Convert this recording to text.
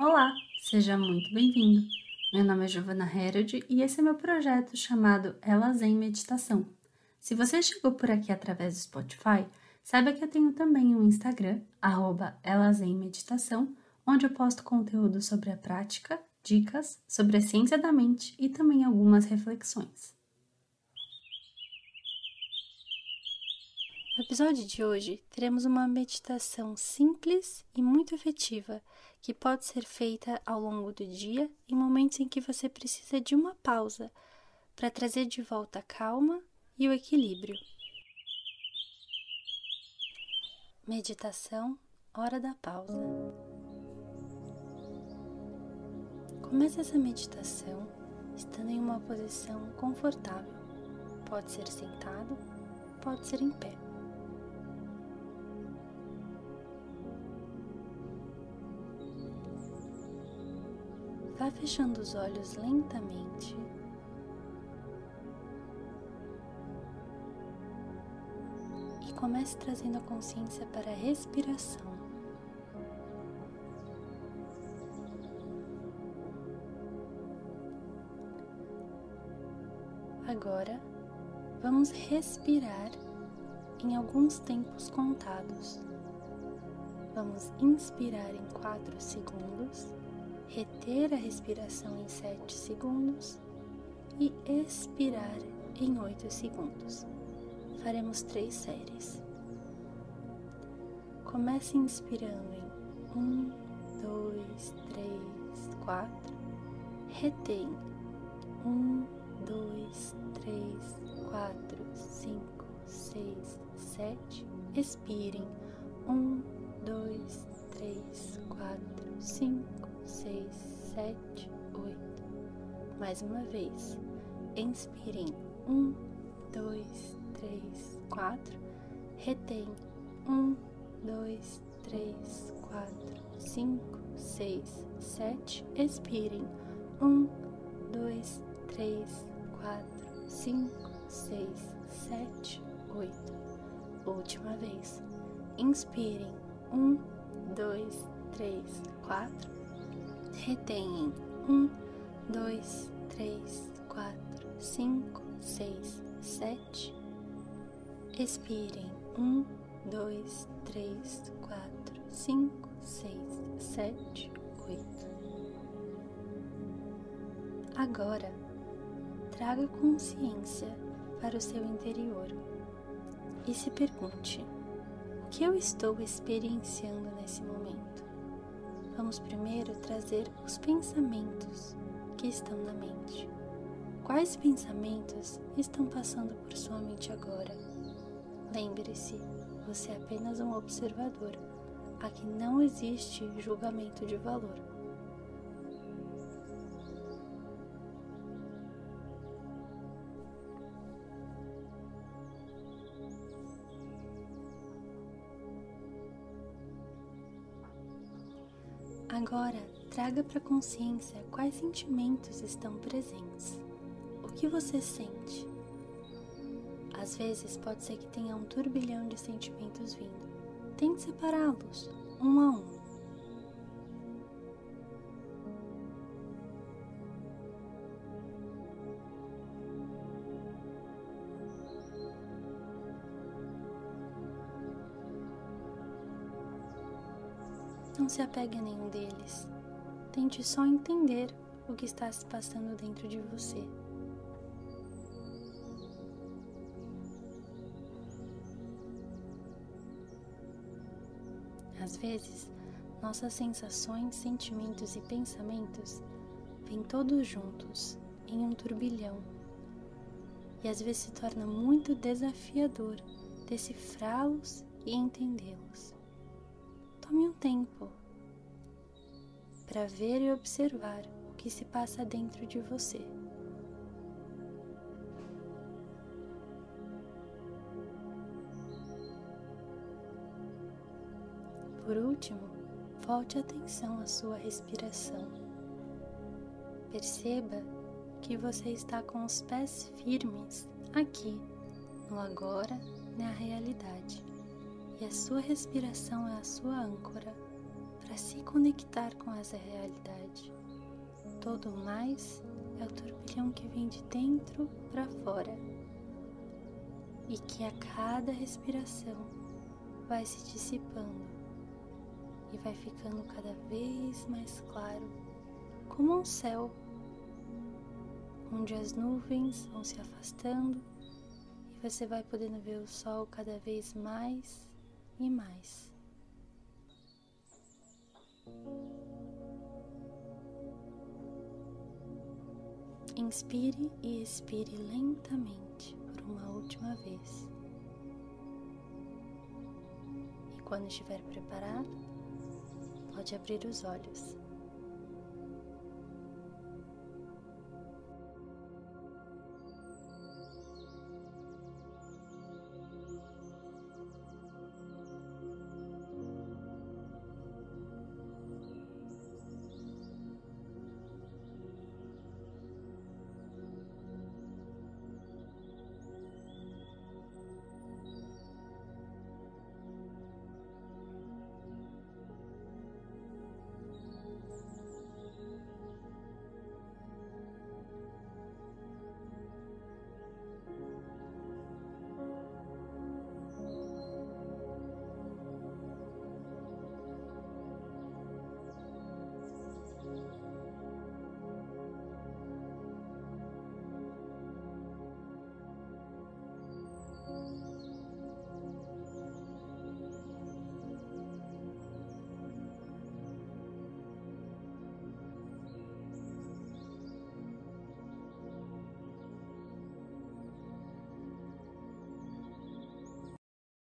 Olá, seja muito bem-vindo. Meu nome é Giovana Herod e esse é meu projeto chamado Ela Zen Meditação. Se você chegou por aqui através do Spotify, saiba que eu tenho também um Instagram, arroba Meditação, onde eu posto conteúdo sobre a prática, dicas sobre a ciência da mente e também algumas reflexões. No episódio de hoje, teremos uma meditação simples e muito efetiva que pode ser feita ao longo do dia em momentos em que você precisa de uma pausa para trazer de volta a calma e o equilíbrio. Meditação Hora da Pausa. Comece essa meditação estando em uma posição confortável. Pode ser sentado, pode ser em pé. Vá fechando os olhos lentamente. E comece trazendo a consciência para a respiração. Agora, vamos respirar em alguns tempos contados. Vamos inspirar em 4 segundos reter a respiração em 7 segundos e expirar em 8 segundos. Faremos três séries. Comece inspirando em 1, 2, 3, 4. Retém 1, 2, 3, 4, 5, 6, 7. Expirem 1, 2, 3, 4, 5 seis, sete, oito. Mais uma vez. Inspirem. Um, dois, três, quatro. Retém. Um, dois, três, quatro, cinco, seis, sete. Expirem. Um, dois, três, quatro, cinco, seis, sete, oito. Última vez. Inspirem. Um, dois, três, quatro retém um, dois, três, quatro, cinco, seis, sete. Expirem um, dois, três, quatro, cinco, seis, sete, oito. Agora, traga consciência para o seu interior e se pergunte: o que eu estou experienciando nesse momento? Vamos primeiro trazer os pensamentos que estão na mente. Quais pensamentos estão passando por sua mente agora? Lembre-se, você é apenas um observador. Aqui não existe julgamento de valor. Agora, traga para consciência quais sentimentos estão presentes. O que você sente? Às vezes pode ser que tenha um turbilhão de sentimentos vindo. Tente separá-los, um a um. Não se apegue a nenhum deles. Tente só entender o que está se passando dentro de você. Às vezes, nossas sensações, sentimentos e pensamentos vêm todos juntos em um turbilhão. E às vezes se torna muito desafiador decifrá-los e entendê-los. Tome um tempo para ver e observar o que se passa dentro de você. Por último, volte atenção à sua respiração. Perceba que você está com os pés firmes aqui, no agora, na realidade e a sua respiração é a sua âncora para se conectar com essa realidade. Todo mais é o turbilhão que vem de dentro para fora e que a cada respiração vai se dissipando e vai ficando cada vez mais claro, como um céu onde as nuvens vão se afastando e você vai podendo ver o sol cada vez mais e mais. Inspire e expire lentamente por uma última vez. E quando estiver preparado, pode abrir os olhos.